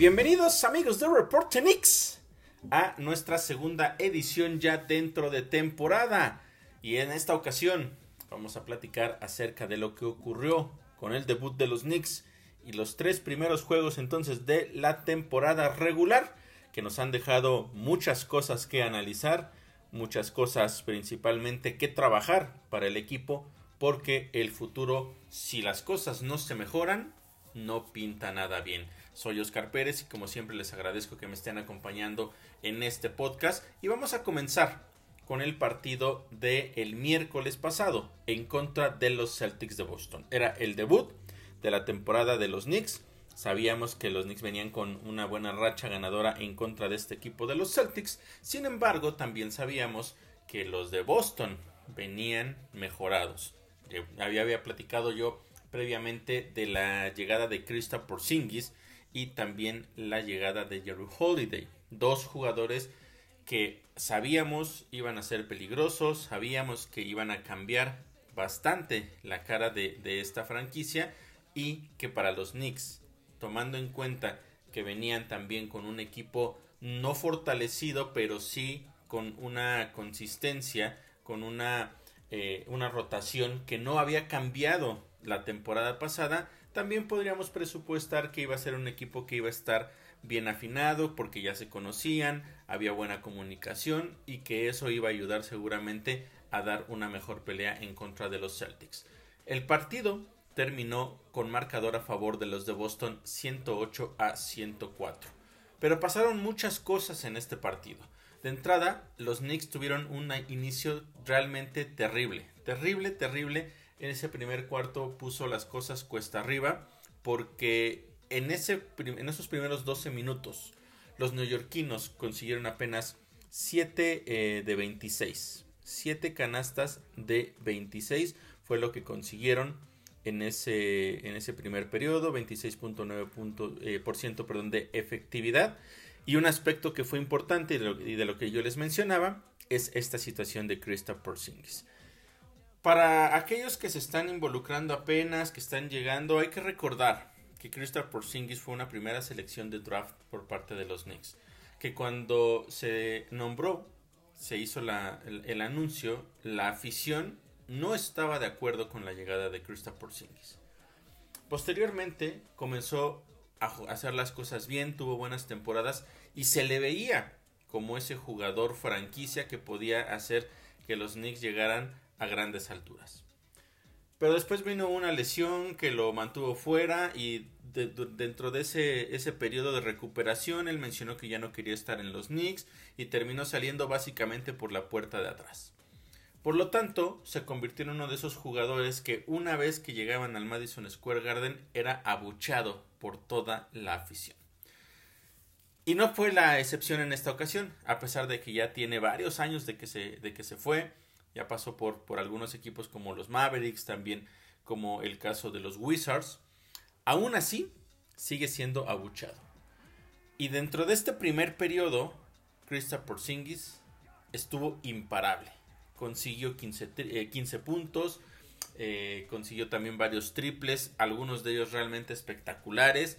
Bienvenidos amigos de Report Knicks a nuestra segunda edición ya dentro de temporada. Y en esta ocasión vamos a platicar acerca de lo que ocurrió con el debut de los Knicks y los tres primeros juegos entonces de la temporada regular que nos han dejado muchas cosas que analizar, muchas cosas principalmente que trabajar para el equipo porque el futuro si las cosas no se mejoran no pinta nada bien. Soy Oscar Pérez y como siempre les agradezco que me estén acompañando en este podcast y vamos a comenzar con el partido del el miércoles pasado en contra de los Celtics de Boston. Era el debut de la temporada de los Knicks. Sabíamos que los Knicks venían con una buena racha ganadora en contra de este equipo de los Celtics. Sin embargo, también sabíamos que los de Boston venían mejorados. Había, platicado yo previamente de la llegada de Krista Porzingis y también la llegada de Jerry Holiday. Dos jugadores que sabíamos iban a ser peligrosos, sabíamos que iban a cambiar bastante la cara de, de esta franquicia y que para los Knicks, tomando en cuenta que venían también con un equipo no fortalecido, pero sí con una consistencia, con una, eh, una rotación que no había cambiado la temporada pasada, también podríamos presupuestar que iba a ser un equipo que iba a estar bien afinado porque ya se conocían, había buena comunicación y que eso iba a ayudar seguramente a dar una mejor pelea en contra de los Celtics. El partido terminó con marcador a favor de los de Boston 108 a 104. Pero pasaron muchas cosas en este partido. De entrada, los Knicks tuvieron un inicio realmente terrible, terrible, terrible en ese primer cuarto puso las cosas cuesta arriba porque en, ese, en esos primeros 12 minutos los neoyorquinos consiguieron apenas 7 eh, de 26. 7 canastas de 26 fue lo que consiguieron en ese, en ese primer periodo, 26.9% eh, perdón, de efectividad. Y un aspecto que fue importante y de, lo, de, lo, que yo les mencionaba es esta situación de Krista Porzingis. Para aquellos que se están involucrando apenas, que están llegando, hay que recordar que Crystal Porzingis fue una primera selección de draft por parte de los Knicks. Que cuando se nombró, se hizo el, anuncio, la afición no estaba de acuerdo con la llegada de Crystal Porzingis. Posteriormente comenzó a hacer las cosas bien, tuvo buenas temporadas y se le veía como ese jugador franquicia que podía hacer que los Knicks llegaran a grandes alturas. Pero después vino una lesión que lo mantuvo fuera y dentro de ese, ese periodo de recuperación él mencionó que ya no quería estar en los Knicks y terminó saliendo básicamente por la puerta de atrás. Por lo tanto, se convirtió en uno de esos jugadores que una vez que llegaban al Madison Square Garden era abuchado por toda la afición. Y no fue la excepción en esta ocasión, a pesar de que ya tiene varios años de que se, de que se fue, ya pasó por, por algunos equipos como los Mavericks, también como el caso de los Wizards. Aún así, sigue siendo abuchado. Y dentro de este primer periodo, Krista Porzingis estuvo imparable. Consiguió 15, 15 eh, puntos, eh, consiguió también varios triples, algunos de ellos realmente espectaculares,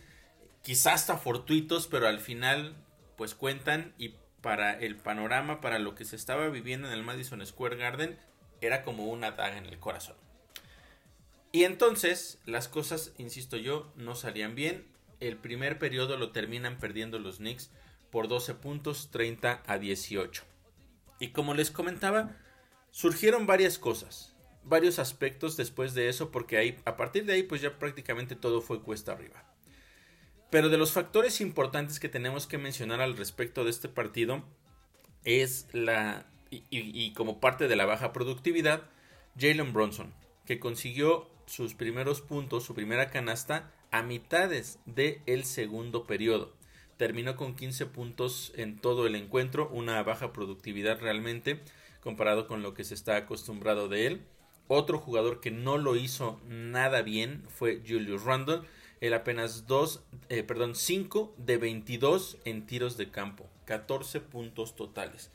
quizás hasta fortuitos, pero al final pues cuentan y para el panorama, para lo que se estaba viviendo en el Madison Square Garden, era como una daga en el corazón. Y entonces las cosas, insisto yo, no salían bien. El primer periodo lo terminan perdiendo los Knicks por 12 puntos, 30 a 18. Y como les comentaba, surgieron varias cosas, varios aspectos después de eso, porque ahí, a partir de ahí, pues ya prácticamente todo fue cuesta arriba. Pero de los factores importantes que tenemos que mencionar al respecto de este partido es la, y, como parte de la baja productividad, Jalen Bronson, que consiguió sus primeros puntos, su primera canasta, a mitades del el segundo periodo. Terminó con 15 puntos en todo el encuentro, una baja productividad realmente comparado con lo que se está acostumbrado de él. Otro jugador que no lo hizo nada bien fue Julius Randle, el apenas 2, eh, perdón, 5 de 22 en tiros de campo, 14 puntos totales.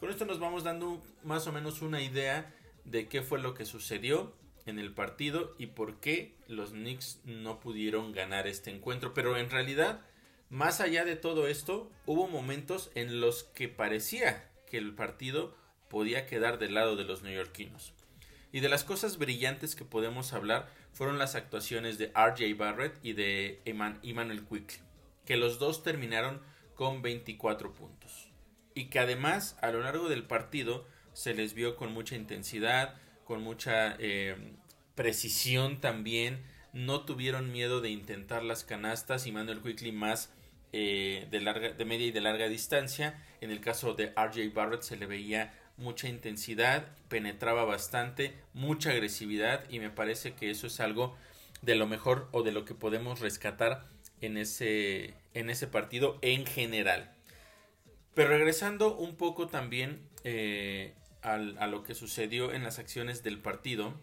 Con esto nos vamos dando más o menos una idea de qué fue lo que sucedió en el partido y por qué los Knicks no pudieron ganar este encuentro. Pero en realidad Más allá de todo esto, hubo momentos en los que parecía que el partido podía quedar del lado de los neoyorquinos. Y de las cosas brillantes que podemos hablar fueron las actuaciones de RJ Barrett y de Emmanuel Quickly, que los dos terminaron con 24 puntos. Y que además a lo largo del partido se les vio con mucha intensidad, con mucha eh, precisión también. No tuvieron miedo de intentar las canastas y Manuel Quickly más eh, de, media y de larga distancia. En el caso de RJ Barrett se le veía mucha intensidad, penetraba bastante, mucha agresividad y me parece que eso es algo de lo mejor o de lo que podemos rescatar en ese, en ese partido en general. Pero regresando un poco también eh, a lo que sucedió en las acciones del partido,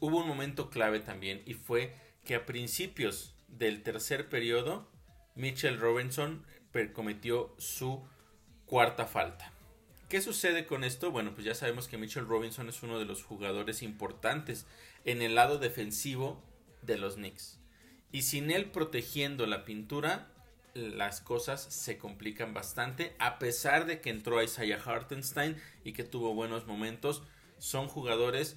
hubo un momento clave también y fue que a principios del tercer periodo, Mitchell Robinson cometió su cuarta falta. ¿Qué sucede con esto? Bueno, pues ya sabemos que Mitchell Robinson es uno de los jugadores importantes en el lado defensivo de los Knicks. Y sin él protegiendo la pintura, las cosas se complican bastante. A pesar de que entró Isaiah Hartenstein y que tuvo buenos momentos, son jugadores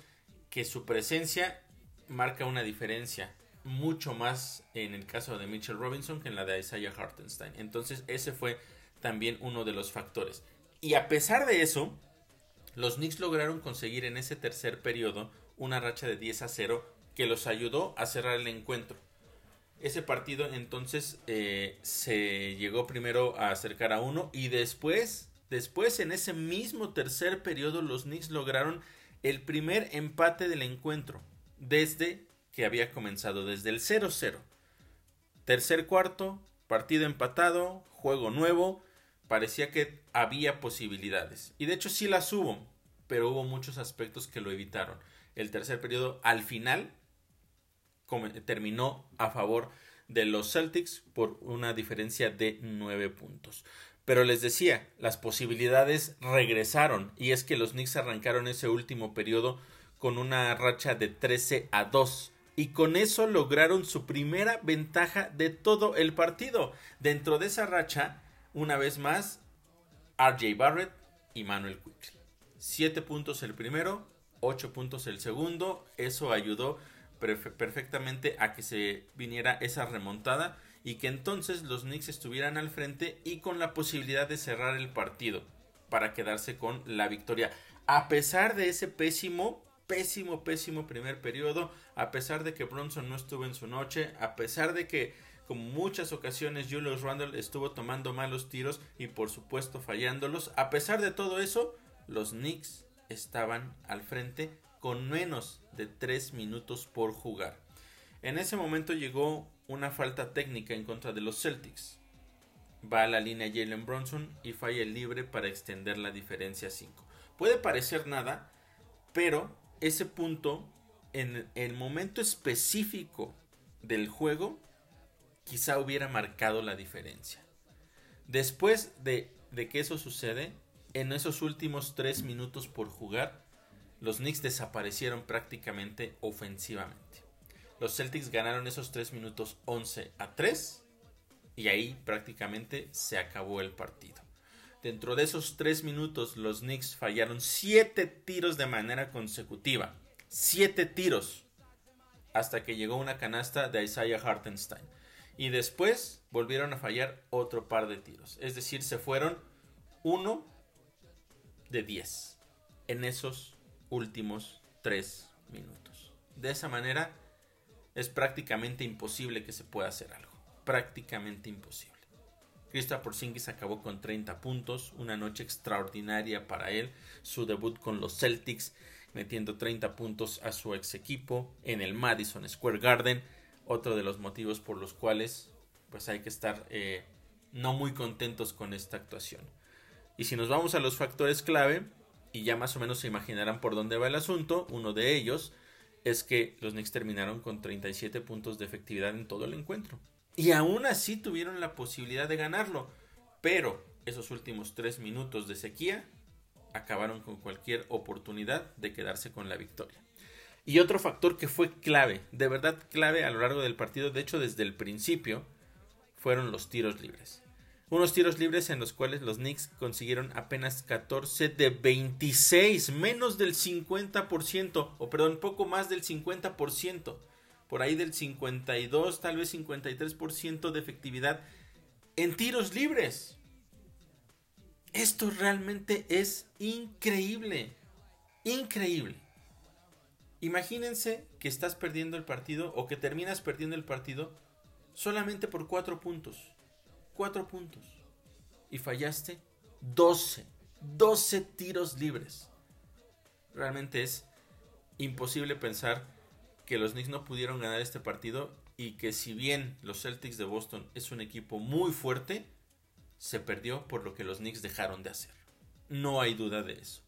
que su presencia marca una diferencia mucho más en el caso de Mitchell Robinson que en la de Isaiah Hartenstein. Entonces ese fue también uno de los factores. Y a pesar de eso, los Knicks lograron conseguir en ese tercer periodo una racha de 10 a 0 que los ayudó a cerrar el encuentro. Ese partido entonces eh, se llegó primero a acercar a uno y después, después en ese mismo tercer periodo los Knicks lograron el primer empate del encuentro desde que había comenzado, desde el 0-0. Tercer cuarto, partido empatado, juego nuevo, parecía que había posibilidades. Y de hecho sí las hubo, pero hubo muchos aspectos que lo evitaron. El tercer periodo al final terminó a favor de los Celtics por una diferencia de 9 puntos. Pero les decía, las posibilidades regresaron y es que los Knicks arrancaron ese último periodo con una racha de 13 a 2 y con eso lograron su primera ventaja de todo el partido. Dentro de esa racha, una vez más, RJ Barrett y Manuel Quickly. 7 puntos el primero, 8 puntos el segundo. Eso ayudó perfectamente a que se viniera esa remontada y que entonces los Knicks estuvieran al frente y con la posibilidad de cerrar el partido para quedarse con la victoria. A pesar de ese pésimo, pésimo, pésimo primer periodo, a pesar de que Bronson no estuvo en su noche, a pesar de que como muchas ocasiones Julius Randle estuvo tomando malos tiros y por supuesto fallándolos. A pesar de todo eso, los Knicks estaban al frente con menos de 3 minutos por jugar. En ese momento llegó una falta técnica en contra de los Celtics. Va a la línea Jalen Bronson y falla el libre para extender la diferencia a 5. Puede parecer nada, pero ese punto en el momento específico del juego quizá hubiera marcado la diferencia. Después de, que eso sucede, en esos últimos tres minutos por jugar, los Knicks desaparecieron prácticamente ofensivamente. Los Celtics ganaron esos tres minutos 11 a 3 y ahí prácticamente se acabó el partido. Dentro de esos tres minutos los Knicks fallaron siete tiros de manera consecutiva. Siete tiros. Hasta que llegó una canasta de Isaiah Hartenstein y después volvieron a fallar otro par de tiros. Es decir, se fueron uno de 10 en esos últimos tres minutos. De esa manera es prácticamente imposible que se pueda hacer algo. Prácticamente imposible. Krista Porzingis acabó con 30 puntos, una noche extraordinaria para él, su debut con los Celtics, metiendo 30 puntos a su ex equipo en el Madison Square Garden otro de los motivos por los cuales pues hay que estar eh, no muy contentos con esta actuación. Y si nos vamos a los factores clave, y ya más o menos se imaginarán por dónde va el asunto, uno de ellos es que los Knicks terminaron con 37 puntos de efectividad en todo el encuentro. Y aún así tuvieron la posibilidad de ganarlo. Pero esos últimos tres minutos de sequía acabaron con cualquier oportunidad de quedarse con la victoria. Y otro factor que fue clave, de verdad clave a lo largo del partido, de hecho desde el principio, fueron los tiros libres. Unos tiros libres en los cuales los Knicks consiguieron apenas 14 de 26, menos del 50%, o perdón, poco más del 50%, por ahí del 52, tal vez 53% de efectividad en tiros libres. Esto realmente es increíble, increíble. Imagínense que estás perdiendo el partido o que terminas perdiendo el partido solamente por 4 puntos 4 puntos. Y fallaste 12. 12 tiros libres. Realmente es imposible pensar que los Knicks no pudieron ganar este partido y que si bien los Celtics de Boston es un equipo muy fuerte, se perdió por lo que los Knicks dejaron de hacer. No hay duda de eso.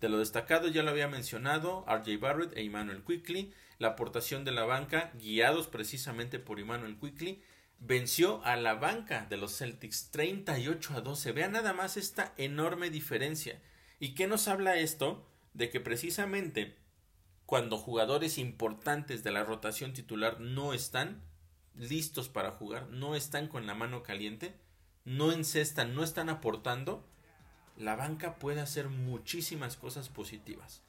De lo destacado ya lo había mencionado RJ Barrett e Emmanuel Quickly, la aportación de la banca guiados precisamente por Emmanuel Quickly venció a la banca de los Celtics 38 a 12. Vean nada más esta enorme diferencia. ¿Y qué nos habla esto? De que precisamente cuando jugadores importantes de la rotación titular no están listos para jugar, no están con la mano caliente, no encestan, no están aportando, la banca puede hacer muchísimas cosas positivas.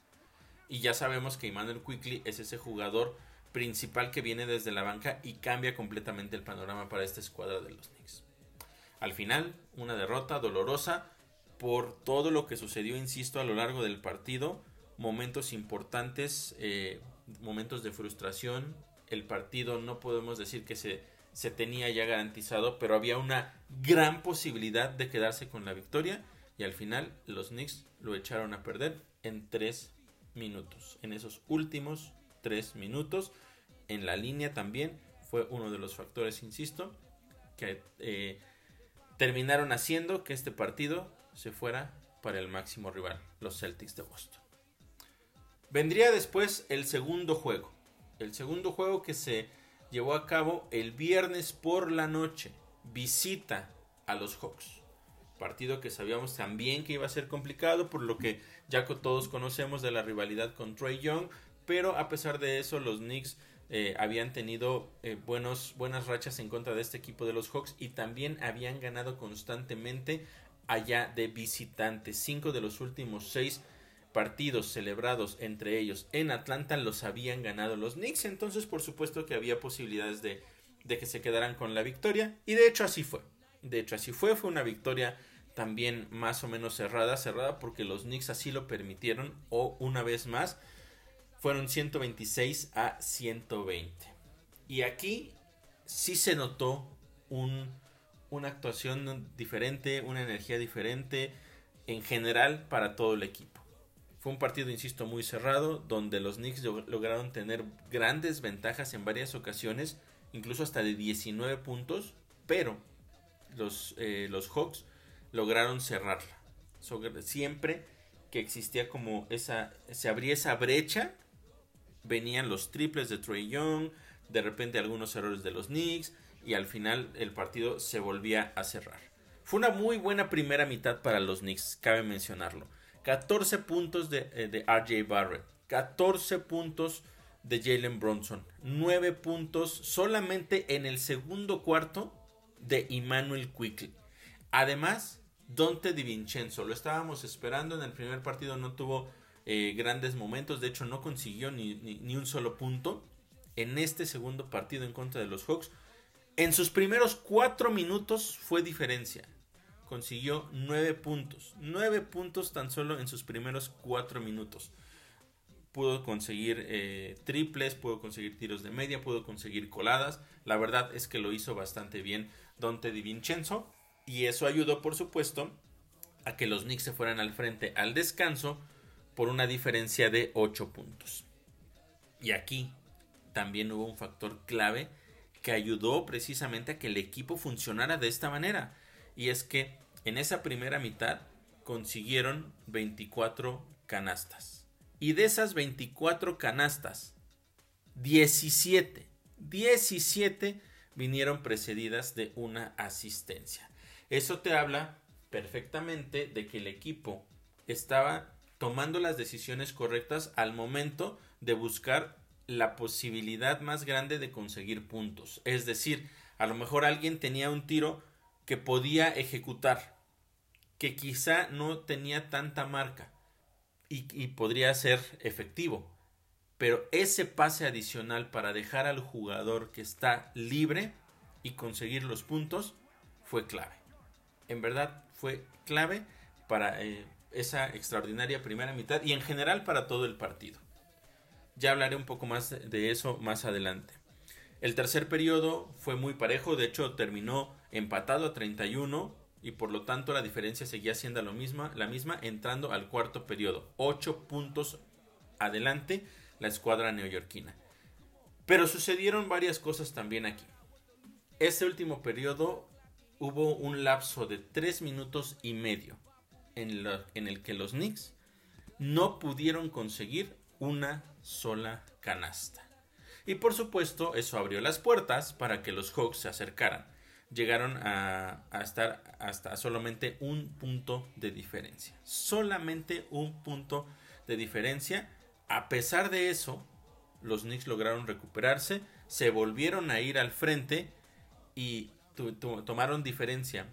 Y ya sabemos que Emmanuel Quickly es ese jugador principal que viene desde la banca y cambia completamente el panorama para esta escuadra de los Knicks. Al final, una derrota dolorosa por todo lo que sucedió, insisto, a lo largo del partido, momentos importantes, eh, momentos de frustración, el partido no podemos decir que se, se tenía ya garantizado, pero había una gran posibilidad de quedarse con la victoria y al final los Knicks lo echaron a perder en tres minutos, en esos últimos tres minutos. En la línea también fue uno de los factores, insisto, que eh, terminaron haciendo que este partido se fuera para el máximo rival, los Celtics de Boston. Vendría después el segundo juego. El segundo juego que se llevó a cabo el viernes por la noche. Visita a los Hawks. Partido que sabíamos también que iba a ser complicado, por lo que ya todos conocemos de la rivalidad con Trey Young, pero a pesar de eso los Knicks eh, habían tenido eh, buenos, buenas rachas en contra de este equipo de los Hawks y también habían ganado constantemente allá de visitantes. Cinco de los últimos seis partidos celebrados entre ellos en Atlanta los habían ganado los Knicks, entonces por supuesto que había posibilidades de, de que se quedaran con la victoria y de hecho así fue. De hecho así fue, fue una victoria también más o menos cerrada, cerrada porque los Knicks así lo permitieron o una vez más fueron 126 a 120. Y aquí sí se notó un, una actuación diferente, una energía diferente en general para todo el equipo. Fue un partido, insisto, muy cerrado, donde los Knicks lograron tener grandes ventajas en varias ocasiones, incluso hasta de 19 puntos, pero los, eh, los Hawks lograron cerrarla. siempre que existía como esa, se abría esa brecha, venían los triples de Trey Young, de repente algunos errores de los Knicks y al final el partido se volvía a cerrar. Fue una muy buena primera mitad para los Knicks, cabe mencionarlo. 14 puntos de, eh, de RJ Barrett, 14 puntos de Jalen Bronson, 9 puntos solamente en el segundo cuarto de Emmanuel Quickly. Además, Dante DiVincenzo, lo estábamos esperando en el primer partido, no tuvo eh, grandes momentos. De hecho, no consiguió ni, ni, un solo punto en este segundo partido en contra de los Hawks. En sus primeros cuatro minutos fue diferencia. Consiguió nueve puntos. Nueve puntos tan solo en sus primeros cuatro minutos. Pudo conseguir eh, triples, pudo conseguir tiros de media, pudo conseguir coladas. La verdad es que lo hizo bastante bien Dante Di Vincenzo. Y eso ayudó, por supuesto, a que los Knicks se fueran al frente al descanso por una diferencia de 8 puntos. Y aquí también hubo un factor clave que ayudó precisamente a que el equipo funcionara de esta manera. Y es que en esa primera mitad consiguieron 24 canastas. Y de esas 24 canastas, 17, 17 vinieron precedidas de una asistencia. Eso te habla perfectamente de que el equipo estaba tomando las decisiones correctas al momento de buscar la posibilidad más grande de conseguir puntos. Es decir, A lo mejor alguien tenía un tiro que podía ejecutar, que quizá no tenía tanta marca y, podría ser efectivo. Pero ese pase adicional para dejar al jugador que está libre y conseguir los puntos fue clave. En verdad fue clave para eh, esa extraordinaria primera mitad y en general para todo el partido. Ya hablaré un poco más de eso más adelante. El tercer periodo fue muy parejo, de hecho terminó empatado a 31 y por lo tanto la diferencia seguía siendo la misma, la misma entrando al cuarto periodo. 8 puntos adelante la escuadra neoyorquina. Pero sucedieron varias cosas también aquí. Este último periodo hubo un lapso de 3 minutos y medio en, el que los Knicks no pudieron conseguir una sola canasta. Y por supuesto eso abrió las puertas para que los Hawks se acercaran. Llegaron a, a, estar hasta solamente un punto de diferencia. Solamente un punto de diferencia. A pesar de eso, los Knicks lograron recuperarse, se volvieron a ir al frente y tomaron diferencia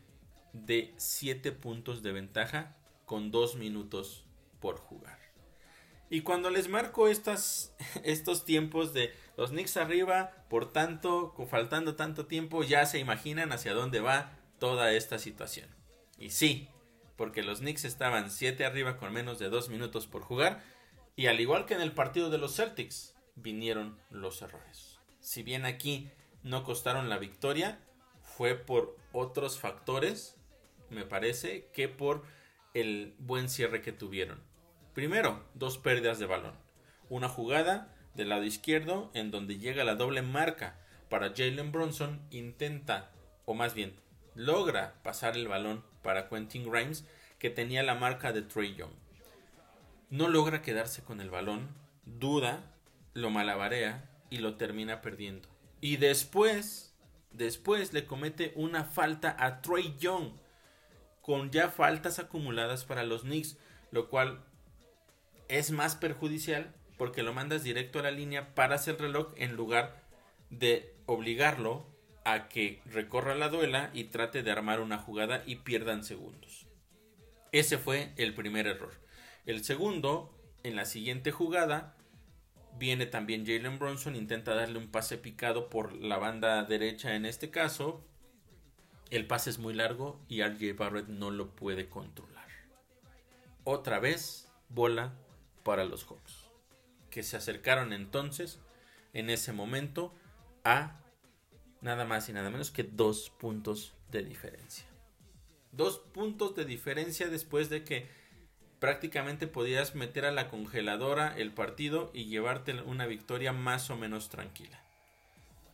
de 7 puntos de ventaja con 2 minutos por jugar. Y cuando les marco estas, estos tiempos de los Knicks arriba, por tanto, faltando tanto tiempo, ya se imaginan hacia dónde va toda esta situación. Y sí, porque los Knicks estaban 7 arriba con menos de 2 minutos por jugar, y al igual que en el partido de los Celtics, vinieron los errores. Si bien aquí no costaron la victoria, fue por otros factores, me parece, que por el buen cierre que tuvieron. Primero, dos pérdidas de balón. Una jugada del lado izquierdo en donde llega la doble marca para Jalen Bronson, intenta, o más bien, logra pasar el balón para Quentin Grimes, que tenía la marca de Trey Young. No logra quedarse con el balón, duda, lo malabarea y lo termina perdiendo. Y después Después le comete una falta a Trey Young con ya faltas acumuladas para los Knicks, lo cual es más perjudicial porque lo mandas directo a la línea para hacer reloj en lugar de obligarlo a que recorra la duela y trate de armar una jugada y pierdan segundos. Ese fue el primer error. El segundo, en la siguiente jugada, Viene también Jalen Bronson, intenta darle un pase picado por la banda derecha en este caso. El pase es muy largo y RJ Barrett no lo puede controlar. Otra vez, bola para los Hawks, que se acercaron entonces, en ese momento, a nada más y nada menos que dos puntos de diferencia. Dos puntos de diferencia después de que prácticamente podías meter a la congeladora el partido y llevarte una victoria más o menos tranquila.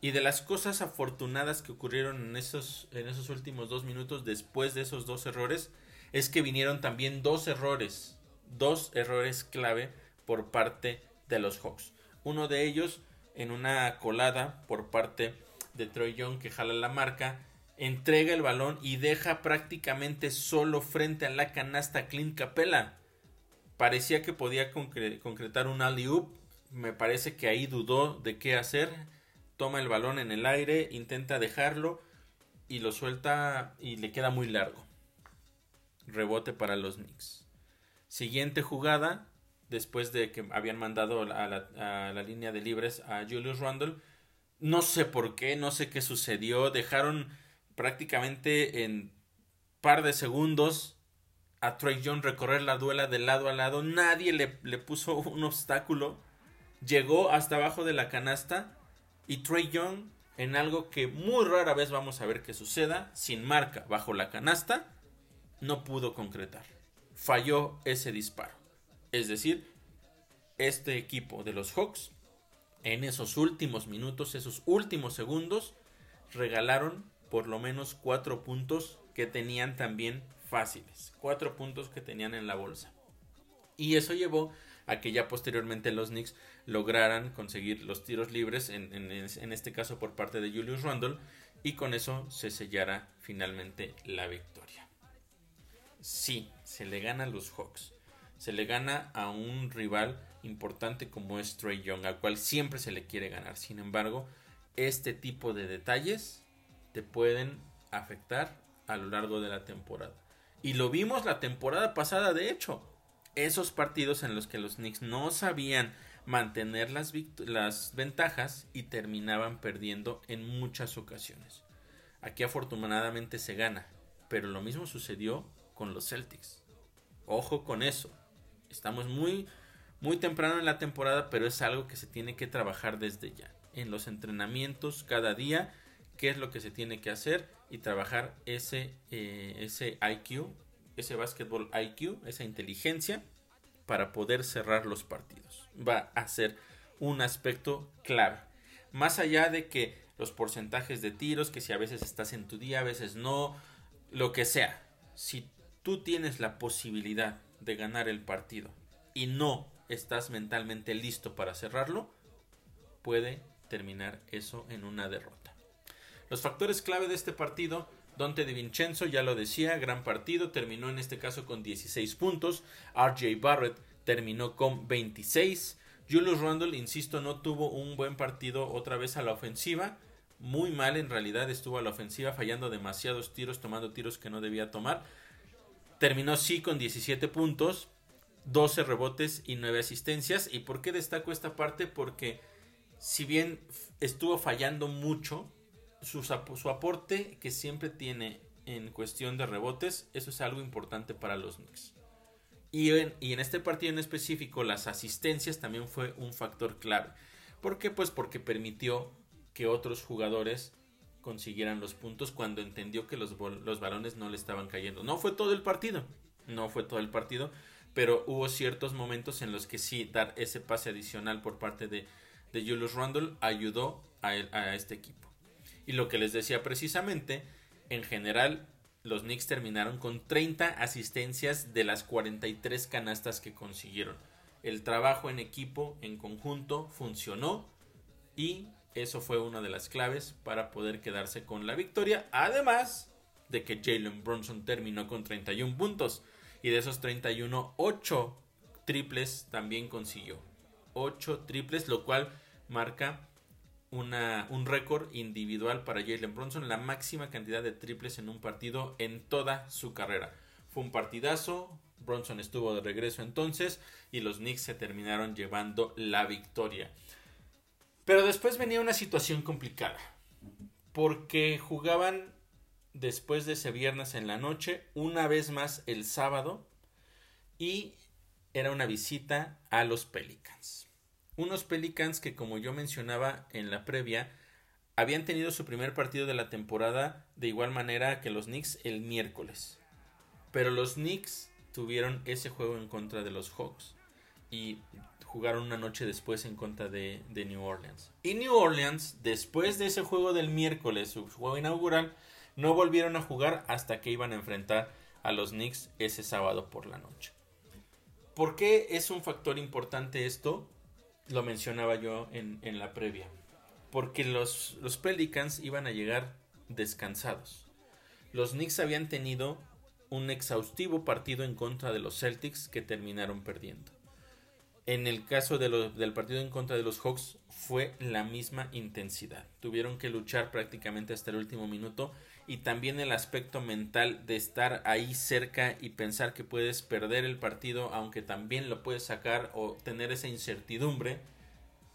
Y de las cosas afortunadas que ocurrieron en esos, en esos últimos dos minutos después de esos dos errores, es que vinieron también dos errores, dos errores clave por parte de los Hawks. Uno de ellos en una colada por parte de Troy Young que jala la marca, entrega el balón y deja prácticamente solo frente a la canasta Clint Capella. Parecía que podía concretar un alley-oop. Me parece que ahí dudó de qué hacer. Toma el balón en el aire, intenta dejarlo y lo suelta y le queda muy largo. Rebote para los Knicks. Siguiente jugada, después de que habían mandado a la, a la línea de libres a Julius Randle. No sé por qué, no sé qué sucedió. Dejaron prácticamente en par de segundos a Trey Young recorrer la duela de lado a lado. Nadie le, le, puso un obstáculo. Llegó hasta abajo de la canasta. Y Trey Young, en algo que muy rara vez vamos a ver que suceda, sin marca bajo la canasta, no pudo concretar. Falló ese disparo. Es decir, este equipo de los Hawks, en esos últimos minutos, esos últimos segundos, regalaron por lo menos cuatro puntos que tenían también fáciles. Cuatro puntos que tenían en la bolsa. Y eso llevó a que ya posteriormente los Knicks lograran conseguir los tiros libres, en, en, este caso por parte de Julius Randle, y con eso se sellara finalmente la victoria. Sí, se le gana a los Hawks. Se le gana a un rival importante como es Trey Young, al cual siempre se le quiere ganar. Sin embargo, este tipo de detalles te pueden afectar a lo largo de la temporada. Y lo vimos la temporada pasada, de hecho. Esos partidos en los que los Knicks no sabían mantener las, las ventajas y terminaban perdiendo en muchas ocasiones. Aquí afortunadamente se gana, pero lo mismo sucedió con los Celtics. Ojo con eso. Estamos muy muy temprano en la temporada, pero es algo que se tiene que trabajar desde ya. En los entrenamientos cada día, qué es lo que se tiene que hacer y trabajar ese, eh, ese IQ, ese básquetbol IQ, esa inteligencia para poder cerrar los partidos. Va a ser un aspecto clave. Más allá de que los porcentajes de tiros, que si a veces estás en tu día, a veces no, lo que sea. Si tú tienes la posibilidad de ganar el partido y no estás mentalmente listo para cerrarlo, puede terminar eso en una derrota. Los factores clave de este partido, Dante de Vincenzo ya lo decía, gran partido, terminó en este caso con 16 puntos, RJ Barrett terminó con 26, Julius Randle, insisto, no tuvo un buen partido otra vez a la ofensiva, muy mal en realidad estuvo a la ofensiva, fallando demasiados tiros, tomando tiros que no debía tomar. Terminó sí con 17 puntos, 12 rebotes y 9 asistencias. ¿Y por qué destaco esta parte? Porque si bien estuvo fallando mucho, su, su, aporte que siempre tiene en cuestión de rebotes, eso es algo importante para los Knicks. Y en, y en este partido en específico, las asistencias también fue un factor clave. ¿Por qué? Pues porque permitió que otros jugadores consiguieran los puntos cuando entendió que los, los balones no le estaban cayendo. No fue todo el partido, no fue todo el partido, pero hubo ciertos momentos en los que sí dar ese pase adicional por parte de, de Julius Randle ayudó a, a este equipo. Y lo que les decía precisamente, en general los Knicks terminaron con 30 asistencias de las 43 canastas que consiguieron. El trabajo en equipo, en conjunto, funcionó y eso fue una de las claves para poder quedarse con la victoria. Además de que Jalen Bronson terminó con 31 puntos. Y de esos 31, 8 triples también consiguió. 8 triples, lo cual marca un récord individual para Jalen Bronson, la máxima cantidad de triples en un partido en toda su carrera. Fue un partidazo, Bronson estuvo de regreso entonces y los Knicks se terminaron llevando la victoria. Pero después venía una situación complicada, porque jugaban después de ese viernes en la noche, una vez más el sábado, y era una visita a los Pelicans. Unos Pelicans que, como yo mencionaba en la previa, habían tenido su primer partido de la temporada de igual manera que los Knicks el miércoles. Pero los Knicks tuvieron ese juego en contra de los Hawks y jugaron una noche después en contra de, de New Orleans. Y New Orleans, después de ese juego del miércoles, su juego inaugural, no volvieron a jugar hasta que iban a enfrentar a los Knicks ese sábado por la noche. ¿Por qué es un factor importante esto? Lo mencionaba yo en, la previa. Porque los, los Pelicans iban a llegar descansados. Los Knicks habían tenido un exhaustivo partido en contra de los Celtics que terminaron perdiendo. En el caso del partido en contra de los Hawks fue la misma intensidad. Tuvieron que luchar prácticamente hasta el último minuto y también el aspecto mental de estar ahí cerca y pensar que puedes perder el partido aunque también lo puedes sacar o tener esa incertidumbre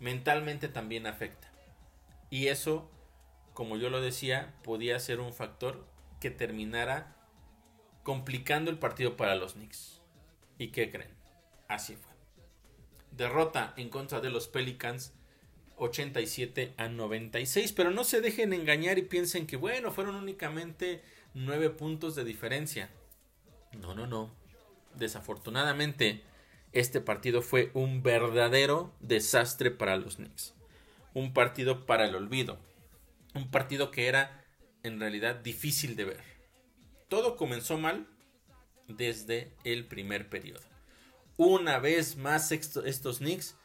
mentalmente también afecta. Y eso, como yo lo decía, podía ser un factor que terminara complicando el partido para los Knicks. ¿Y qué creen? Así fue. Derrota en contra de los Pelicans 87 a 96. Pero no se dejen engañar y piensen que, bueno, fueron únicamente 9 puntos de diferencia. No, no, no. Desafortunadamente, este partido fue un verdadero desastre para los Knicks. Un partido para el olvido. Un partido que era en realidad difícil de ver. Todo comenzó mal desde el primer periodo. Una vez más estos Knicks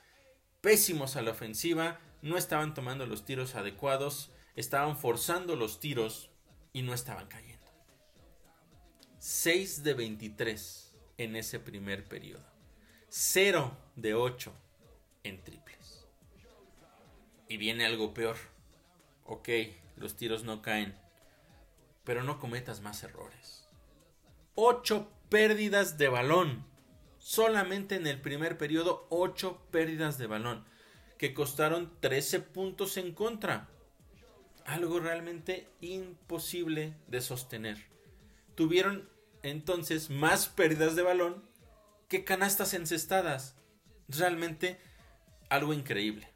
pésimos a la ofensiva, no estaban tomando los tiros adecuados, estaban forzando los tiros y no estaban cayendo. 6 de 23 en ese primer periodo. 0 de 8 en triples. Y viene algo peor. Ok, los tiros no caen. pero no cometas más errores. Ocho pérdidas de balón. Solamente en el primer periodo, ocho pérdidas de balón, que costaron 13 puntos en contra. Algo realmente imposible de sostener. Tuvieron entonces más pérdidas de balón que canastas encestadas. Realmente algo increíble.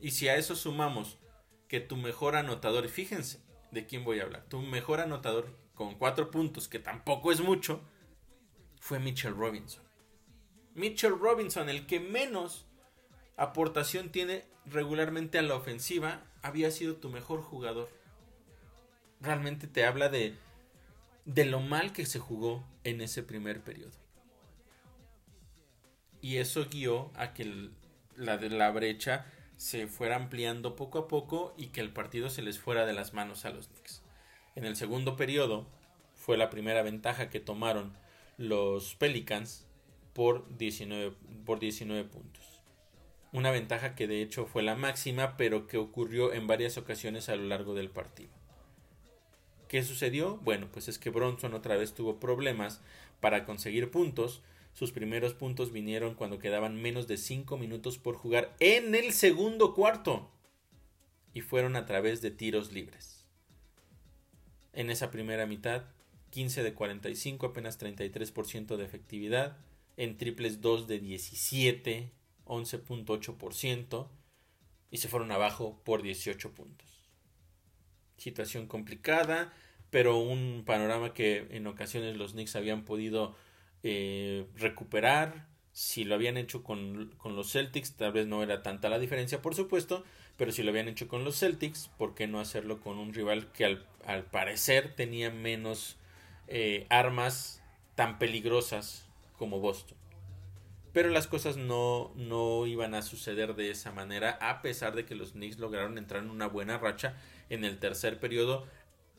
Y si a eso sumamos que tu mejor anotador, fíjense de quién voy a hablar, tu mejor anotador con cuatro puntos, que tampoco es mucho, fue Mitchell Robinson. Mitchell Robinson, el que menos aportación tiene regularmente a la ofensiva, había sido tu mejor jugador. Realmente te habla de, de lo mal que se jugó en ese primer periodo. Y eso guió a que la de la brecha se fuera ampliando poco a poco y que el partido se les fuera de las manos a los Knicks. En el segundo periodo fue la primera ventaja que tomaron los Pelicans por 19, por 19 puntos. Una ventaja que de hecho fue la máxima, pero que ocurrió en varias ocasiones a lo largo del partido. ¿Qué sucedió? Bueno, pues es que Bronson otra vez tuvo problemas para conseguir puntos, sus primeros puntos vinieron cuando quedaban menos de 5 minutos por jugar en el segundo cuarto. Y fueron a través de tiros libres. En esa primera mitad, 15 de 45, apenas 33% de efectividad. En triples 2 de 17, 11.8%. Y se fueron abajo por 18 puntos. Situación complicada, pero un panorama que en ocasiones los Knicks habían podido eh, recuperar. Si lo habían hecho con, los Celtics, tal vez no era tanta la diferencia, por supuesto, pero si lo habían hecho con los Celtics, ¿por qué no hacerlo con un rival que al, parecer tenía menos eh, armas tan peligrosas como Boston? Pero las cosas no, no iban a suceder de esa manera, a pesar de que los Knicks lograron entrar en una buena racha en el tercer periodo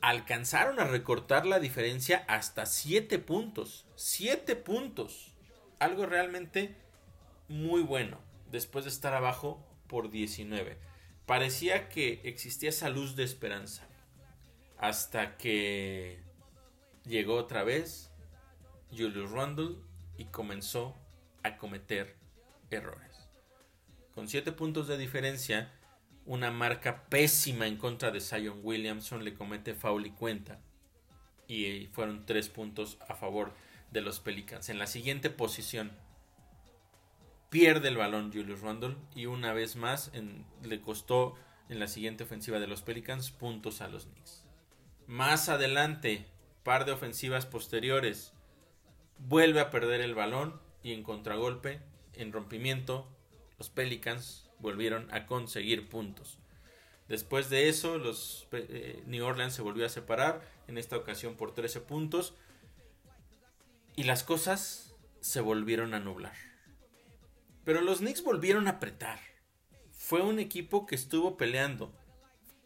alcanzaron a recortar la diferencia hasta 7 puntos. 7 puntos. Algo realmente muy bueno después de estar abajo por 19. Parecía que existía esa luz de esperanza. Hasta que llegó otra vez Julius Randle y comenzó a cometer errores. Con 7 puntos de diferencia, una marca pésima en contra de Zion Williamson, le comete foul y cuenta. Y fueron tres puntos a favor de los Pelicans. En la siguiente posición pierde el balón Julius Randle y una vez más le costó en la siguiente ofensiva de los Pelicans puntos a los Knicks. Más adelante, par de ofensivas posteriores, vuelve a perder el balón y en contragolpe, en rompimiento, los Pelicans volvieron a conseguir puntos. Después de eso, los eh, New Orleans se volvió a separar, en esta ocasión por 13 puntos, y las cosas se volvieron a nublar. Pero los Knicks volvieron a apretar. Fue un equipo que estuvo peleando.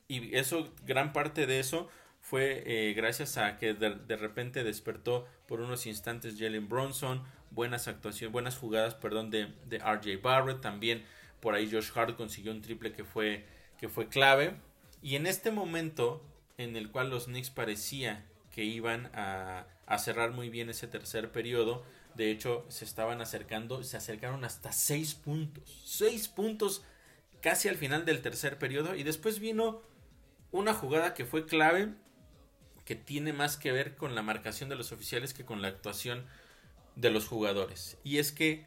Y eso, gran parte de eso fue eh, gracias a que de, repente despertó por unos instantes Jalen Bronson, buenas actuaciones, buenas jugadas, perdón, de, de RJ Barrett, también por ahí Josh Hart consiguió un triple que fue, que fue clave. Y en este momento en el cual los Knicks parecía que iban a, cerrar muy bien ese tercer periodo, de hecho se estaban acercando, se acercaron hasta seis puntos. Seis puntos casi al final del tercer periodo. Y después vino una jugada que fue clave, que tiene más que ver con la marcación de los oficiales que con la actuación de los jugadores. Y es que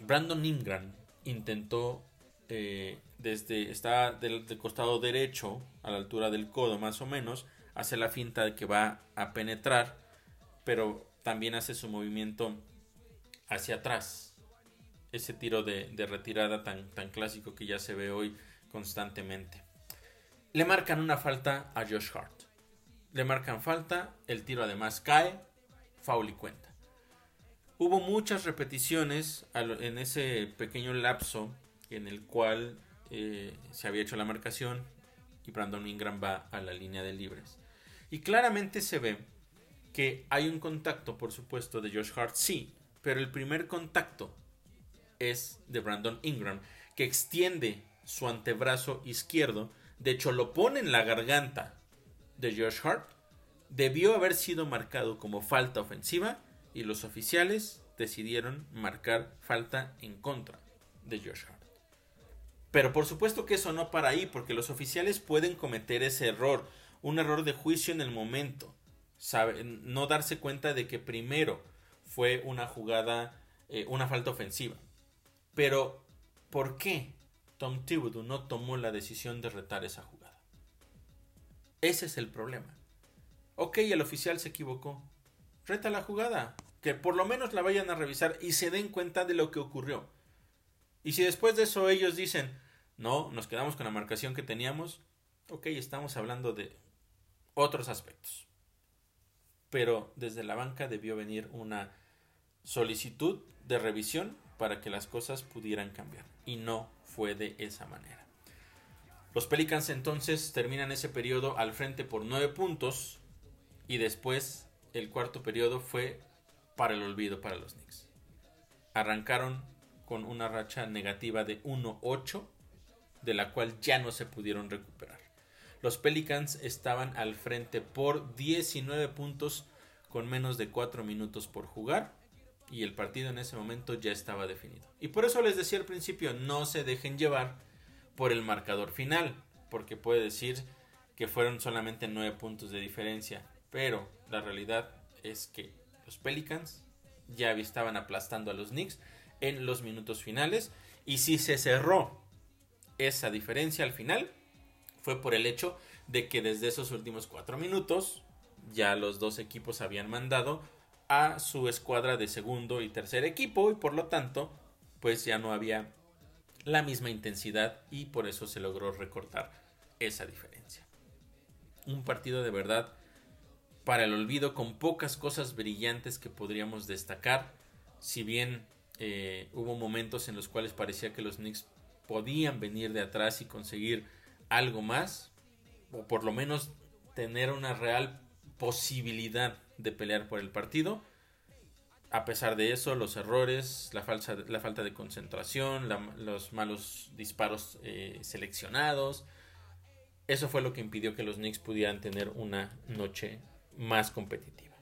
Brandon Ingram intentó eh, desde está del, costado derecho a la altura del codo más o menos hace la finta de que va a penetrar pero también hace su movimiento hacia atrás. Ese tiro de, de retirada tan, tan clásico que ya se ve hoy constantemente. Le marcan una falta a Josh Hart le marcan falta el tiro además cae foul y cuenta Hubo muchas repeticiones en ese pequeño lapso en el cual eh, se había hecho la marcación y Brandon Ingram va a la línea de libres. Y claramente se ve que hay un contacto, por supuesto, de Josh Hart, sí, pero el primer contacto es de Brandon Ingram, que extiende su antebrazo izquierdo, de hecho lo pone en la garganta de Josh Hart debió haber sido marcado como falta ofensiva y los oficiales decidieron marcar falta en contra de Josh Hart. Pero por supuesto que eso no para ahí, porque los oficiales pueden cometer ese error, un error de juicio en el momento, no darse cuenta de que primero fue una jugada, eh, una falta ofensiva. Pero, ¿por qué Tom Thibodeau no tomó la decisión de retar esa jugada? Ese es el problema. Ok, el oficial se equivocó. Reta la jugada. Que por lo menos la vayan a revisar y se den cuenta de lo que ocurrió. Y si después de eso ellos dicen, no, nos quedamos con la marcación que teníamos, ok, estamos hablando de otros aspectos. Pero desde la banca debió venir una solicitud de revisión para que las cosas pudieran cambiar. Y no fue de esa manera. Los Pelicans entonces terminan ese periodo al frente por nueve puntos y después el cuarto periodo fue para el olvido para los Knicks. Arrancaron con una racha negativa de 1-8, de la cual ya no se pudieron recuperar. Los Pelicans estaban al frente por 19 puntos con menos de 4 minutos por jugar y el partido en ese momento ya estaba definido. Y por eso les decía al principio, no se dejen llevar por el marcador final, porque puede decir que fueron solamente 9 puntos de diferencia, pero la realidad es que los Pelicans ya estaban aplastando a los Knicks en los minutos finales. Y si se cerró esa diferencia al final, fue por el hecho de que desde esos últimos cuatro minutos ya los dos equipos habían mandado a su escuadra de segundo y tercer equipo y por lo tanto pues ya no había la misma intensidad y por eso se logró recortar esa diferencia. Un partido de verdad para el olvido con pocas cosas brillantes que podríamos destacar, si bien eh, hubo momentos en los cuales parecía que los Knicks podían venir de atrás y conseguir algo más, o por lo menos tener una real posibilidad de pelear por el partido. A pesar de eso, los errores, la, falta de concentración, los malos disparos eh, seleccionados, eso fue lo que impidió que los Knicks pudieran tener una noche más competitiva.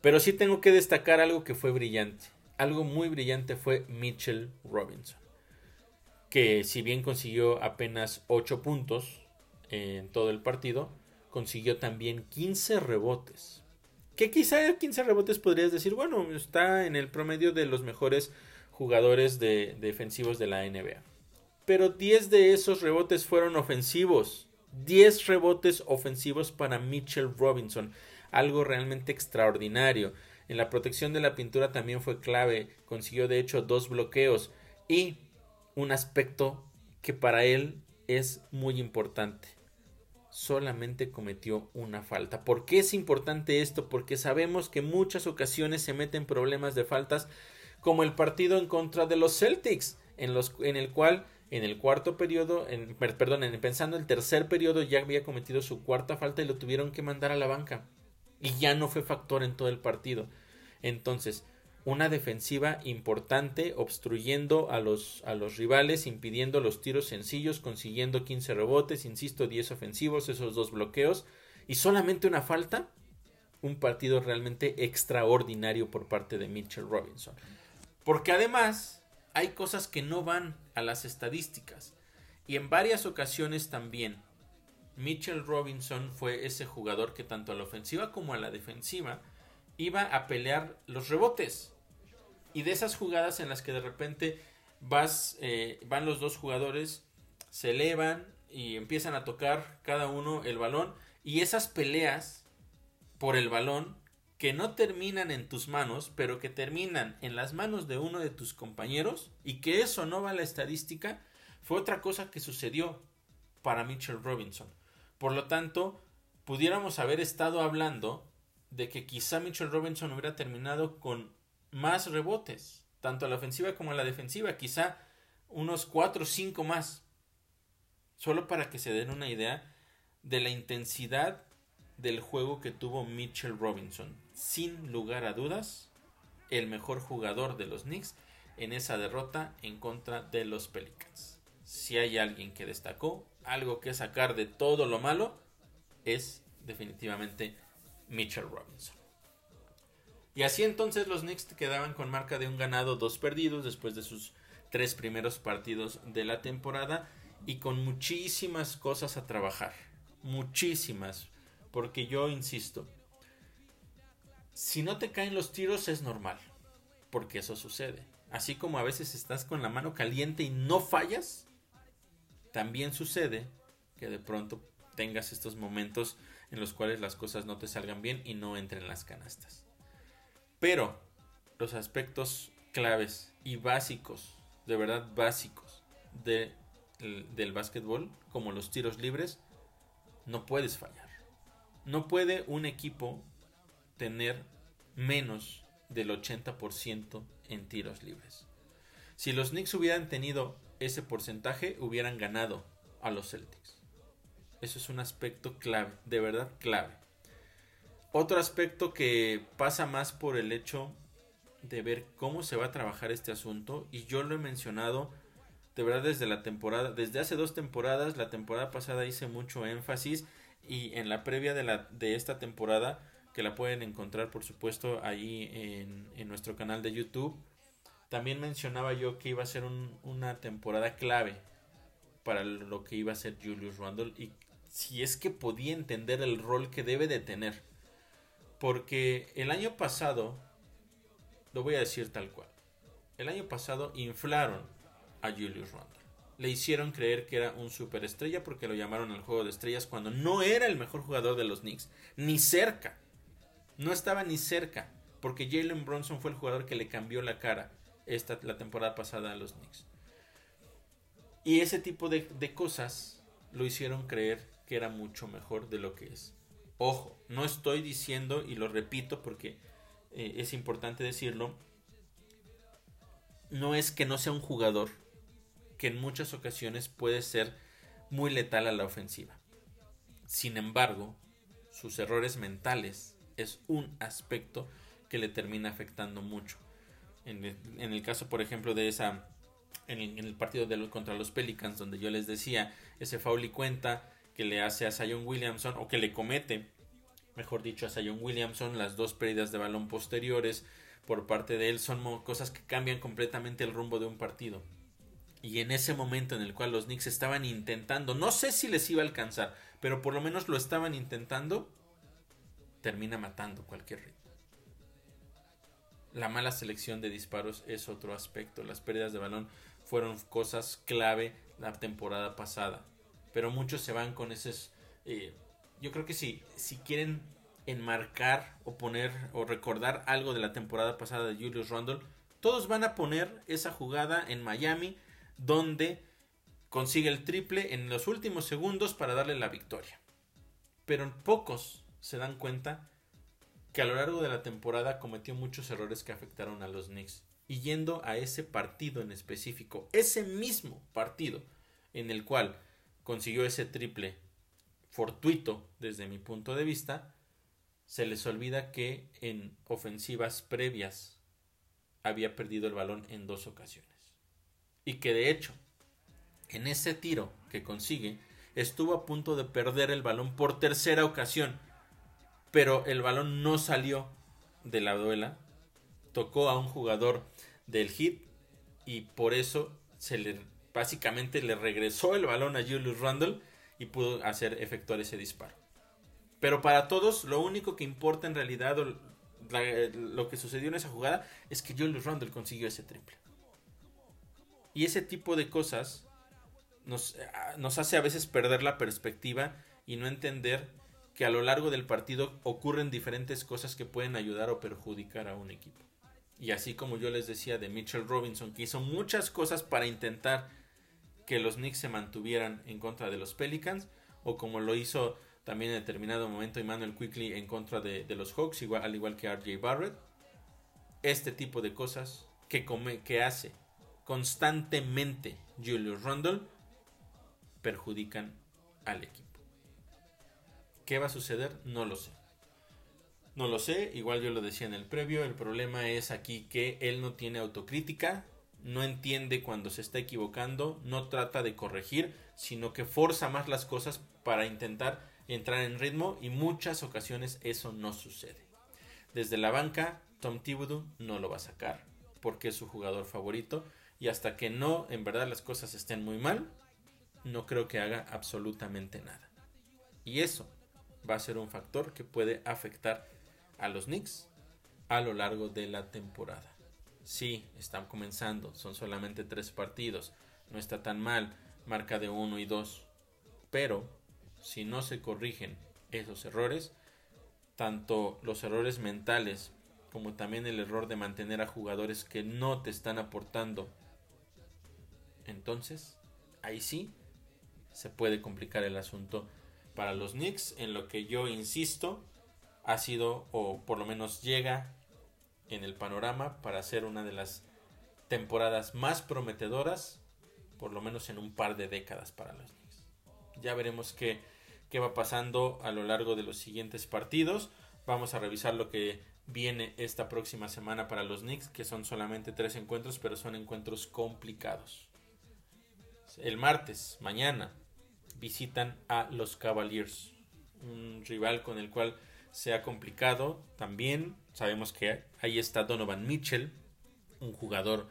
Pero sí tengo que destacar algo que fue brillante algo muy brillante fue Mitchell Robinson, que si bien consiguió apenas 8 puntos en todo el partido, consiguió también 15 rebotes. Que quizá 15 rebotes podrías decir, bueno, está en el promedio de los mejores jugadores de, defensivos de la NBA. Pero 10 de esos rebotes fueron ofensivos. 10 rebotes ofensivos para Mitchell Robinson. Algo realmente extraordinario. En la protección de la pintura también fue clave, consiguió de hecho dos bloqueos y un aspecto que para él es muy importante. Solamente cometió una falta. ¿Por qué es importante esto? Porque sabemos que muchas ocasiones se meten problemas de faltas como el partido en contra de los Celtics, en, los, en el cual en el cuarto periodo, en, perdón, en, pensando el tercer periodo ya había cometido su cuarta falta y lo tuvieron que mandar a la banca. Y ya no fue factor en todo el partido. Entonces, una defensiva importante, obstruyendo a los, a los rivales, impidiendo los tiros sencillos, consiguiendo 15 rebotes, insisto, 10 ofensivos, esos dos bloqueos, y solamente una falta, un partido realmente extraordinario por parte de Mitchell Robinson. Porque además hay cosas que no van a las estadísticas. Y en varias ocasiones también Mitchell Robinson fue ese jugador que tanto a la ofensiva como a la defensiva iba a pelear los rebotes. Y de esas jugadas en las que de repente vas, eh, van los dos jugadores, se elevan y empiezan a tocar cada uno el balón. Y esas peleas por el balón que no terminan en tus manos, pero que terminan en las manos de uno de tus compañeros, y que eso no va a la estadística, fue otra cosa que sucedió para Mitchell Robinson. Por lo tanto, pudiéramos haber estado hablando de que quizá Mitchell Robinson hubiera terminado con más rebotes, tanto a la ofensiva como a la defensiva, quizá unos 4 o 5 más, solo para que se den una idea de la intensidad del juego que tuvo Mitchell Robinson. Sin lugar a dudas, el mejor jugador de los Knicks en esa derrota en contra de los Pelicans. Si hay alguien que destacó, algo que sacar de todo lo malo, es definitivamente Mitchell Robinson. Y así entonces los Knicks quedaban con marca de un ganado, dos perdidos después de sus tres primeros partidos de la temporada y con muchísimas cosas a trabajar. Muchísimas. Porque yo insisto, si no te caen los tiros es normal. Porque eso sucede. Así como a veces estás con la mano caliente y no fallas, también sucede que de pronto tengas estos momentos en los cuales las cosas no te salgan bien y no entren las canastas. Pero los aspectos claves y básicos, de verdad básicos, de, del básquetbol, como los tiros libres, no puedes fallar. No puede un equipo tener menos del 80% en tiros libres. Si los Knicks hubieran tenido ese porcentaje, hubieran ganado a los Celtics. Eso es un aspecto clave, de verdad clave. Otro aspecto que pasa más por el hecho de ver cómo se va a trabajar este asunto, y yo lo he mencionado de verdad desde la temporada, desde hace dos temporadas, la temporada pasada hice mucho énfasis y en la previa de, la, de esta temporada, que la pueden encontrar por supuesto ahí en, en nuestro canal de YouTube, también mencionaba yo que iba a ser una temporada clave para lo que iba a ser Julius Randle y si es que podía entender el rol que debe de tener. Porque el año pasado, lo voy a decir tal cual, el año pasado inflaron a Julius Randle. Le hicieron creer que era un superestrella porque lo llamaron el juego de estrellas cuando no era el mejor jugador de los Knicks, ni cerca. No estaba ni cerca, porque Jalen Bronson fue el jugador que le cambió la cara esta, la temporada pasada a los Knicks. Y ese tipo de, cosas lo hicieron creer que era mucho mejor de lo que es. Ojo, no estoy diciendo, y lo repito porque eh, es importante decirlo, no es que no sea un jugador que en muchas ocasiones puede ser muy letal a la ofensiva. Sin embargo, sus errores mentales es un aspecto que le termina afectando mucho. En el, caso, por ejemplo, de esa. En el, partido de contra los Pelicans, donde yo les decía, ese foul y cuenta que le hace a Zion Williamson, o que le comete, mejor dicho, a Zion Williamson, las dos pérdidas de balón posteriores por parte de él, son cosas que cambian completamente el rumbo de un partido. Y en ese momento en el cual los Knicks estaban intentando, no sé si les iba a alcanzar, pero por lo menos lo estaban intentando, termina matando cualquier ritmo. La mala selección de disparos es otro aspecto. Las pérdidas de balón fueron cosas clave la temporada pasada. Pero muchos se van con esos... Eh, yo creo que si, si quieren enmarcar o poner o recordar algo de la temporada pasada de Julius Randle, todos van a poner esa jugada en Miami donde consigue el triple en los últimos segundos para darle la victoria. Pero pocos se dan cuenta que a lo largo de la temporada cometió muchos errores que afectaron a los Knicks. Y yendo a ese partido en específico, ese mismo partido en el cual consiguió ese triple fortuito desde mi punto de vista, se les olvida que en ofensivas previas había perdido el balón en dos ocasiones. Y que de hecho, en ese tiro que consigue, estuvo a punto de perder el balón por tercera ocasión pero el balón no salió de la duela, tocó a un jugador del hit y por eso se le básicamente le regresó el balón a Julius Randle y pudo hacer efectuar ese disparo. Pero para todos lo único que importa en realidad lo que sucedió en esa jugada es que Julius Randle consiguió ese triple. Y ese tipo de cosas nos, nos hace a veces perder la perspectiva y no entender que a lo largo del partido ocurren diferentes cosas que pueden ayudar o perjudicar a un equipo. Y así como yo les decía de Mitchell Robinson, que hizo muchas cosas para intentar que los Knicks se mantuvieran en contra de los Pelicans, o como lo hizo también en determinado momento Emmanuel Quickly en contra de, los Hawks, igual, al igual que RJ Barrett. Este tipo de cosas que, come, que hace constantemente Julius Randle perjudican al equipo. ¿Qué va a suceder? No lo sé. No lo sé, igual yo lo decía en el previo, el problema es aquí que él no tiene autocrítica, no entiende cuando se está equivocando, no trata de corregir, sino que forza más las cosas para intentar entrar en ritmo y muchas ocasiones eso no sucede. Desde la banca, Tom Thibodeau no lo va a sacar porque es su jugador favorito y hasta que no en verdad las cosas estén muy mal, no creo que haga absolutamente nada. Y eso va a ser un factor que puede afectar a los Knicks a lo largo de la temporada. Sí, están comenzando, son solamente tres partidos, no está tan mal, marca de 1 y 2, pero si no se corrigen esos errores, tanto los errores mentales como también el error de mantener a jugadores que no te están aportando, entonces ahí sí se puede complicar el asunto. Para los Knicks, en lo que yo insisto, ha sido o por lo menos llega en el panorama para ser una de las temporadas más prometedoras, por lo menos en un par de décadas para los Knicks. Ya veremos qué, qué va pasando a lo largo de los siguientes partidos. Vamos a revisar lo que viene esta próxima semana para los Knicks, que son solamente tres encuentros, pero son encuentros complicados. El martes, mañana, visitan a los Cavaliers, un rival con el cual se ha complicado también. Sabemos que ahí está Donovan Mitchell, un jugador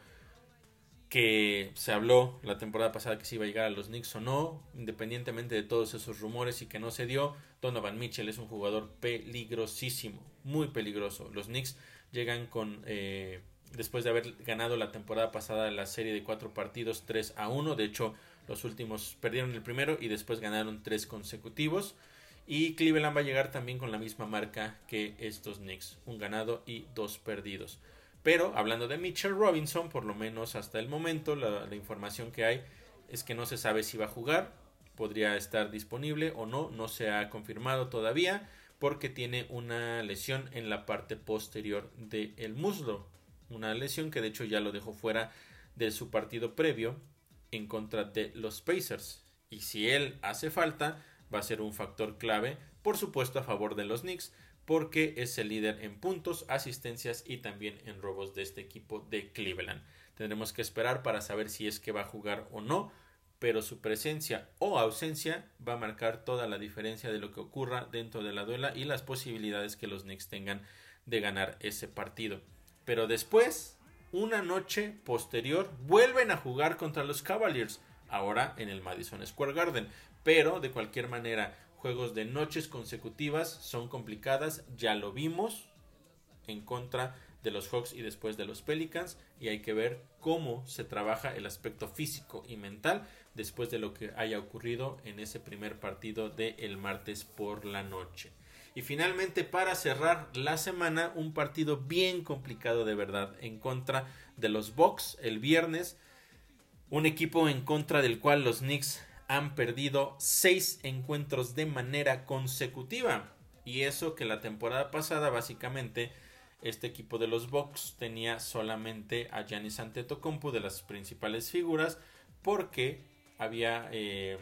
que se habló la temporada pasada que se iba a llegar a los Knicks o no, independientemente de todos esos rumores y que no se dio, Donovan Mitchell es un jugador peligrosísimo, muy peligroso. Los Knicks llegan con, eh, después de haber ganado la temporada pasada la serie de cuatro partidos 3 a 1, de hecho los últimos perdieron el primero y después ganaron tres consecutivos. Y Cleveland va a llegar también con la misma marca que estos Knicks, un ganado y dos perdidos. Pero hablando de Mitchell Robinson, por lo menos hasta el momento, la, información que hay es que no se sabe si va a jugar, podría estar disponible o no, no se ha confirmado todavía porque tiene una lesión en la parte posterior del muslo, una lesión que de hecho ya lo dejó fuera de su partido previo en contra de los Pacers. Y si él hace falta, va a ser un factor clave, por supuesto a favor de los Knicks, porque es el líder en puntos, asistencias y también en robos de este equipo de Cleveland. Tendremos que esperar para saber si es que va a jugar o no, pero su presencia o ausencia va a marcar toda la diferencia de lo que ocurra dentro de la duela y las posibilidades que los Knicks tengan de ganar ese partido. Pero después, una noche posterior, vuelven a jugar contra los Cavaliers, ahora en el Madison Square Garden. Pero de cualquier manera, juegos de noches consecutivas son complicadas, ya lo vimos en contra de los Hawks y después de los Pelicans y hay que ver cómo se trabaja el aspecto físico y mental después de lo que haya ocurrido en ese primer partido del el martes por la noche. Y finalmente para cerrar la semana un partido bien complicado de verdad en contra de los Bucks el viernes, un equipo en contra del cual los Knicks han perdido seis encuentros de manera consecutiva. Y eso que la temporada pasada básicamente este equipo de los Bucks tenía solamente a Giannis Antetokounmpo de las principales figuras porque había eh,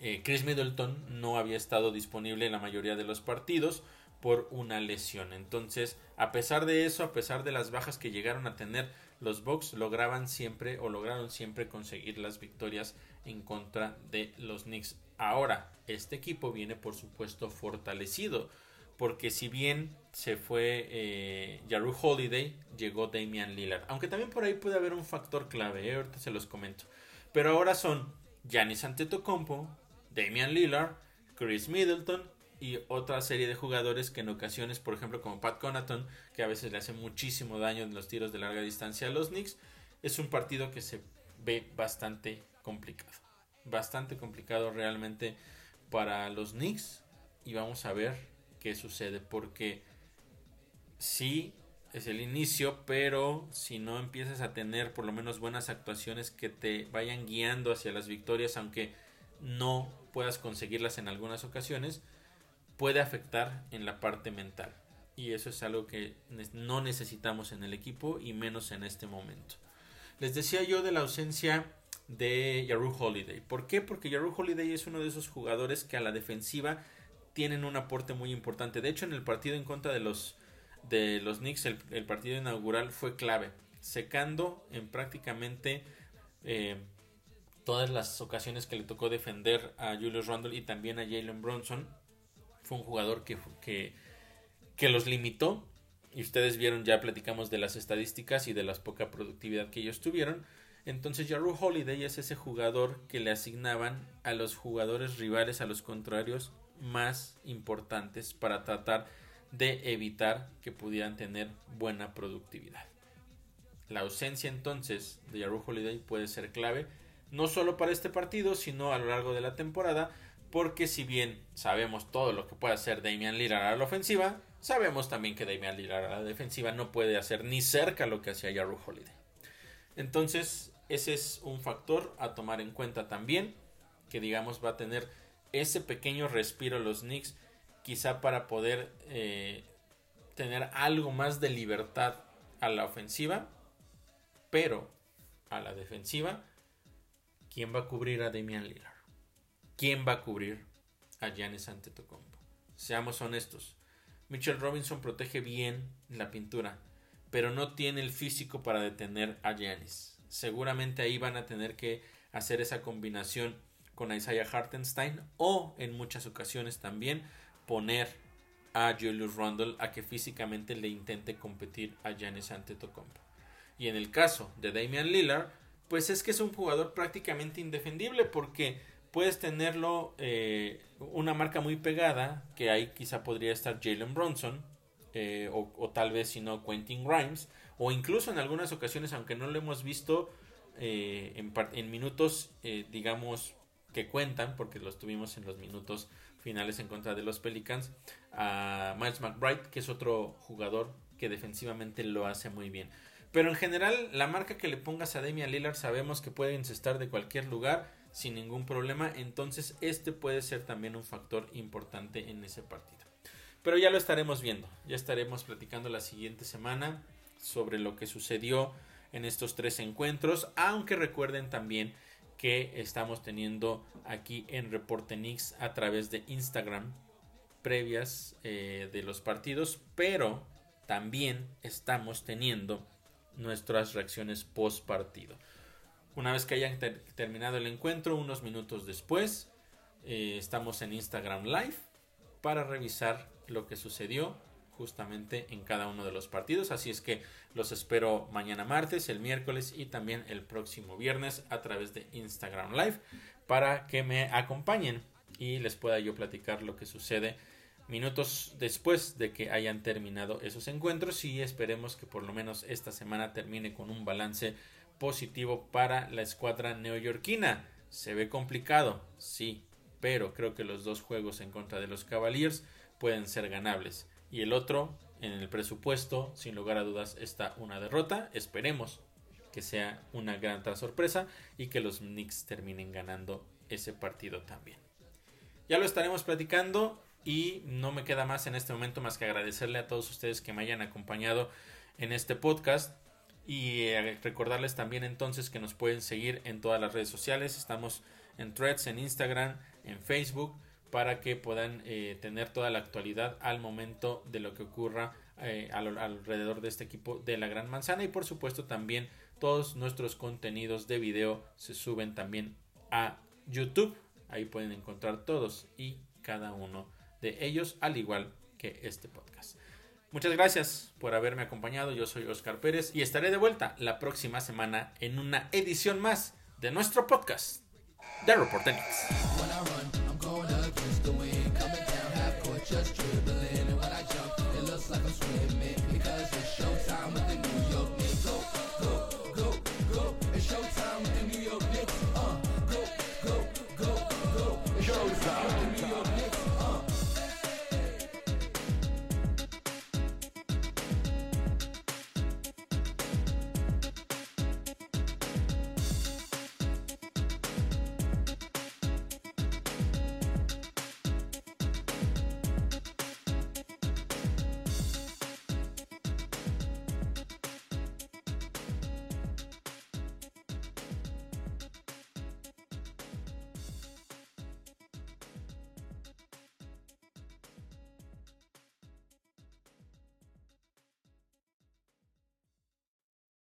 eh, Chris Middleton no había estado disponible en la mayoría de los partidos por una lesión. Entonces, a pesar de eso, a pesar de las bajas que llegaron a tener los Bucks, lograban siempre o lograron siempre conseguir las victorias en contra de los Knicks. Ahora, este equipo viene por supuesto fortalecido, porque si bien se fue eh, Holiday, llegó Damian Lillard. Aunque también por ahí puede haber un factor clave, ¿eh? ahorita se los comento. Pero ahora son Giannis Antetokounmpo, Damian Lillard, Chris Middleton y otra serie de jugadores que en ocasiones, por ejemplo, como Pat Connaughton, que a veces le hace muchísimo daño en los tiros de larga distancia a los Knicks, es un partido que se ve bastante complicado. Bastante complicado realmente para los Knicks. Y vamos a ver qué sucede. Porque sí es el inicio, pero si no empiezas a tener por lo menos buenas actuaciones que te vayan guiando hacia las victorias, aunque no puedas conseguirlas en algunas ocasiones, puede afectar en la parte mental. Y eso es algo que no necesitamos en el equipo y menos en este momento. Les decía yo de la ausencia de Yaru Holiday. ¿Por qué? Porque Yaru Holiday es uno de esos jugadores que a la defensiva tienen un aporte muy importante. De hecho, en el partido en contra de los, de los Knicks, el, partido inaugural fue clave, secando en prácticamente eh, todas las ocasiones que le tocó defender a Julius Randle y también a Jalen Bronson. Fue un jugador que, que, que los limitó. Y ustedes vieron, ya platicamos de las estadísticas y de la poca productividad que ellos tuvieron. Entonces Jaru Holiday es ese jugador que le asignaban a los jugadores rivales, a los contrarios más importantes para tratar de evitar que pudieran tener buena productividad. La ausencia entonces de Jaru Holiday puede ser clave, no solo para este partido, sino a lo largo de la temporada, porque si bien sabemos todo lo que puede hacer Damian Lillard a la ofensiva, sabemos también que Damian Lillard a la defensiva no puede hacer ni cerca lo que hacía Jaru Holiday. Entonces, ese es un factor a tomar en cuenta también, que digamos va a tener ese pequeño respiro los Knicks, quizá para poder eh, tener algo más de libertad a la ofensiva, pero a la defensiva, ¿quién va a cubrir a Damian Lillard? ¿Quién va a cubrir a Giannis Antetokounmpo? Seamos honestos. Mitchell Robinson protege bien la pintura, pero no tiene el físico para detener a Giannis. Seguramente ahí van a tener que hacer esa combinación con Isaiah Hartenstein o en muchas ocasiones también poner a Julius Randle a que físicamente le intente competir a Giannis Antetokounmpo. Y en el caso de Damian Lillard, pues es que es un jugador prácticamente indefendible porque puedes tenerlo eh, una marca muy pegada, que ahí quizá podría estar Jalen Bronson, eh, o, tal vez si no Quentin Grimes, o incluso en algunas ocasiones, aunque no lo hemos visto eh, en, minutos, digamos, que cuentan, porque los tuvimos en los minutos finales en contra de los Pelicans, a Miles McBride, que es otro jugador que defensivamente lo hace muy bien. Pero en general, la marca que le pongas a Damian Lillard sabemos que puede incestar de cualquier lugar sin ningún problema, entonces este puede ser también un factor importante en ese partido. Pero ya lo estaremos viendo, ya estaremos platicando la siguiente semana sobre lo que sucedió en estos tres encuentros, aunque recuerden también que estamos teniendo aquí en Reporte Nix a través de Instagram previas eh, de los partidos, pero también estamos teniendo nuestras reacciones post partido. Una vez que hayan terminado el encuentro, unos minutos después, eh, estamos en Instagram Live para revisar lo que sucedió justamente en cada uno de los partidos. Así es que los espero mañana martes, el miércoles y también el próximo viernes a través de Instagram Live para que me acompañen y les pueda yo platicar lo que sucede minutos después de que hayan terminado esos encuentros y esperemos que por lo menos esta semana termine con un balance positivo para la escuadra neoyorquina. Se ve complicado, sí, pero creo que los dos juegos en contra de los Cavaliers pueden ser ganables y el otro en el presupuesto, sin lugar a dudas, está una derrota. Esperemos que sea una gran sorpresa y que los Knicks terminen ganando ese partido también. Ya lo estaremos platicando y no me queda más en este momento más que agradecerle a todos ustedes que me hayan acompañado en este podcast y eh, recordarles también entonces que nos pueden seguir en todas las redes sociales. Estamos en Threads, en Instagram, en Facebook para que puedan eh, tener toda la actualidad al momento de lo que ocurra eh, alrededor de este equipo de la Gran Manzana. Y por supuesto también todos nuestros contenidos de video se suben también a YouTube. Ahí pueden encontrar todos y cada uno de ellos al igual que este podcast muchas gracias por haberme acompañado. Yo soy Oscar Pérez y estaré de vuelta la próxima semana en una edición más de nuestro podcast de Reportenics